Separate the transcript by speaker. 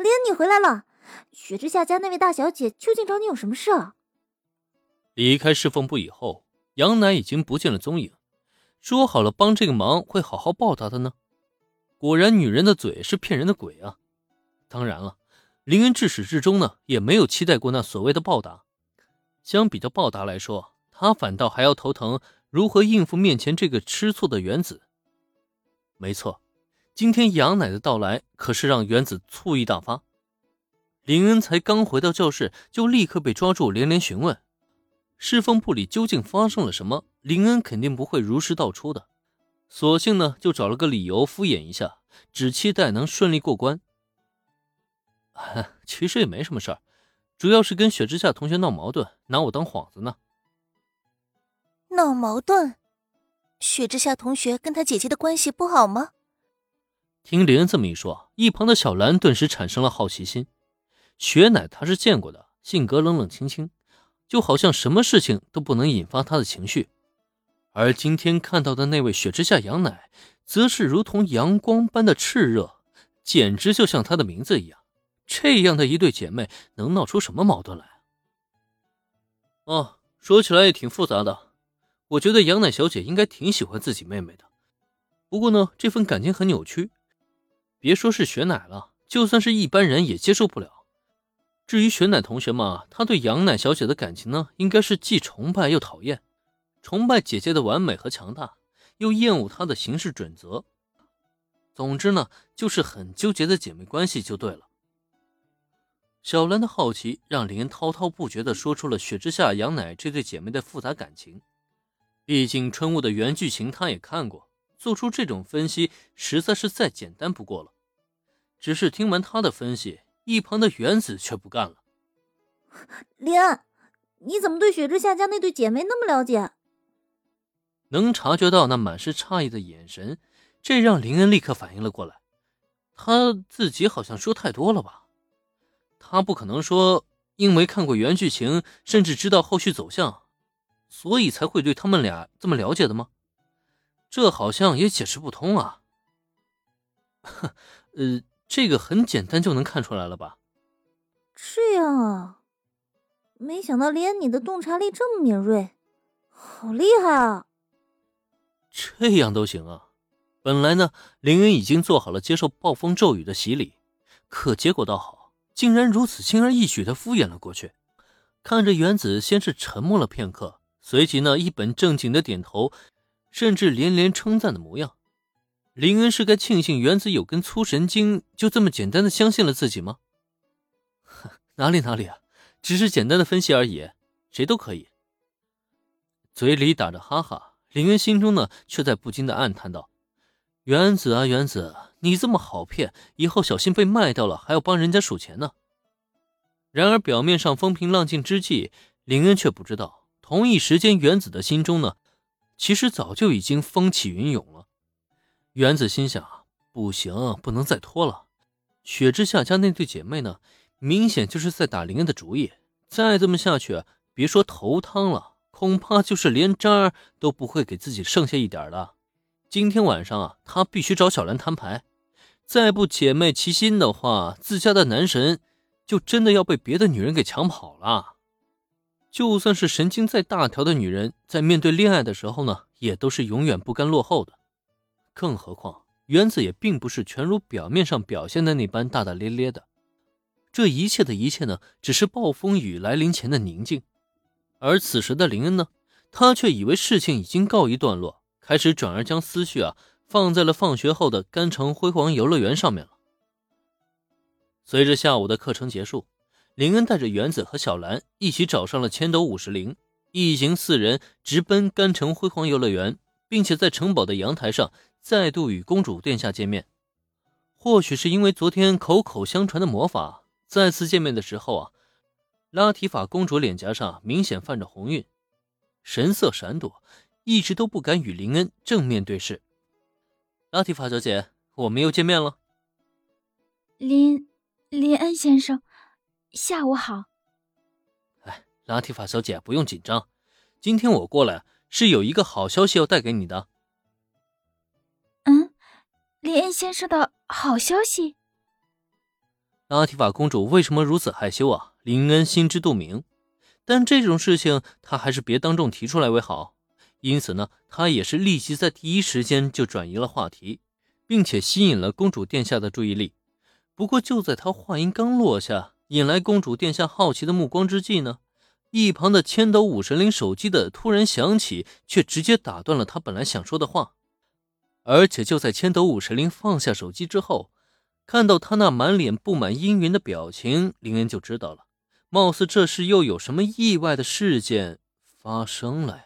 Speaker 1: 林，你回来了。雪之下家那位大小姐究竟找你有什么事啊？
Speaker 2: 离开侍奉部以后，杨楠已经不见了踪影。说好了帮这个忙，会好好报答的呢。果然，女人的嘴是骗人的鬼啊！当然了，林恩至始至终呢，也没有期待过那所谓的报答。相比较报答来说，他反倒还要头疼如何应付面前这个吃醋的原子。没错，今天杨奶的到来可是让原子醋意大发。林恩才刚回到教室，就立刻被抓住，连连询问：侍奉部里究竟发生了什么？林恩肯定不会如实道出的，索性呢就找了个理由敷衍一下，只期待能顺利过关。其实也没什么事，主要是跟雪之下同学闹矛盾，拿我当幌子呢。
Speaker 3: 闹矛盾？雪之下同学跟他姐姐的关系不好吗？
Speaker 2: 听林恩这么一说，一旁的小兰顿时产生了好奇心。雪乃她是见过的，性格冷冷清清，就好像什么事情都不能引发她的情绪。而今天看到的那位雪之下杨奶，则是如同阳光般的炽热，简直就像她的名字一样。这样的一对姐妹，能闹出什么矛盾来？哦，说起来也挺复杂的。我觉得杨乃小姐应该挺喜欢自己妹妹的，不过呢，这份感情很扭曲。别说是雪乃了，就算是一般人也接受不了。至于雪乃同学嘛，他对杨乃小姐的感情呢，应该是既崇拜又讨厌。崇拜姐姐的完美和强大，又厌恶她的行事准则。总之呢，就是很纠结的姐妹关系就对了。小兰的好奇让林滔滔不绝地说出了雪之下杨乃这对姐妹的复杂感情。毕竟春雾的原剧情她也看过，做出这种分析实在是再简单不过了。只是听完他的分析，一旁的原子却不干了。
Speaker 1: 林安，你怎么对雪之下家那对姐妹那么了解？
Speaker 2: 能察觉到那满是诧异的眼神，这让林恩立刻反应了过来。他自己好像说太多了吧？他不可能说因为看过原剧情，甚至知道后续走向，所以才会对他们俩这么了解的吗？这好像也解释不通啊。呃，这个很简单就能看出来了吧？
Speaker 1: 这样啊，没想到连你的洞察力这么敏锐，好厉害啊！
Speaker 2: 这样都行啊！本来呢，凌云已经做好了接受暴风骤雨的洗礼，可结果倒好，竟然如此轻而易举的敷衍了过去。看着原子先是沉默了片刻，随即呢一本正经的点头，甚至连连称赞的模样。林恩是该庆幸原子有根粗神经，就这么简单的相信了自己吗？哪里哪里啊，只是简单的分析而已，谁都可以。嘴里打着哈哈。林恩心中呢，却在不禁的暗叹道：“原子啊，原子，你这么好骗，以后小心被卖掉了，还要帮人家数钱呢。”然而表面上风平浪静之际，林恩却不知道，同一时间，原子的心中呢，其实早就已经风起云涌了。原子心想：不行，不能再拖了。雪之下家那对姐妹呢，明显就是在打林恩的主意。再这么下去，别说头汤了。恐怕就是连渣都不会给自己剩下一点的。今天晚上啊，他必须找小兰摊牌，再不姐妹齐心的话，自家的男神就真的要被别的女人给抢跑了。就算是神经再大条的女人，在面对恋爱的时候呢，也都是永远不甘落后的。更何况，原子也并不是全如表面上表现的那般大大咧咧的。这一切的一切呢，只是暴风雨来临前的宁静。而此时的林恩呢，他却以为事情已经告一段落，开始转而将思绪啊放在了放学后的甘城辉煌游乐园上面了。随着下午的课程结束，林恩带着原子和小兰一起找上了千斗五十铃，一行四人直奔甘城辉煌游乐园，并且在城堡的阳台上再度与公主殿下见面。或许是因为昨天口口相传的魔法，再次见面的时候啊。拉提法公主脸颊上明显泛着红晕，神色闪躲，一直都不敢与林恩正面对视。拉提法小姐，我们又见面了。
Speaker 4: 林林恩先生，下午好。
Speaker 2: 哎，拉提法小姐不用紧张，今天我过来是有一个好消息要带给你的。
Speaker 4: 嗯，林恩先生的好消息。
Speaker 2: 拉提法公主为什么如此害羞啊？林恩心知肚明，但这种事情他还是别当众提出来为好。因此呢，他也是立即在第一时间就转移了话题，并且吸引了公主殿下的注意力。不过，就在他话音刚落下，引来公主殿下好奇的目光之际呢，一旁的千斗武神灵手机的突然响起，却直接打断了他本来想说的话。而且就在千斗武神灵放下手机之后，看到他那满脸布满阴云的表情，林恩就知道了，貌似这是又有什么意外的事件发生了呀。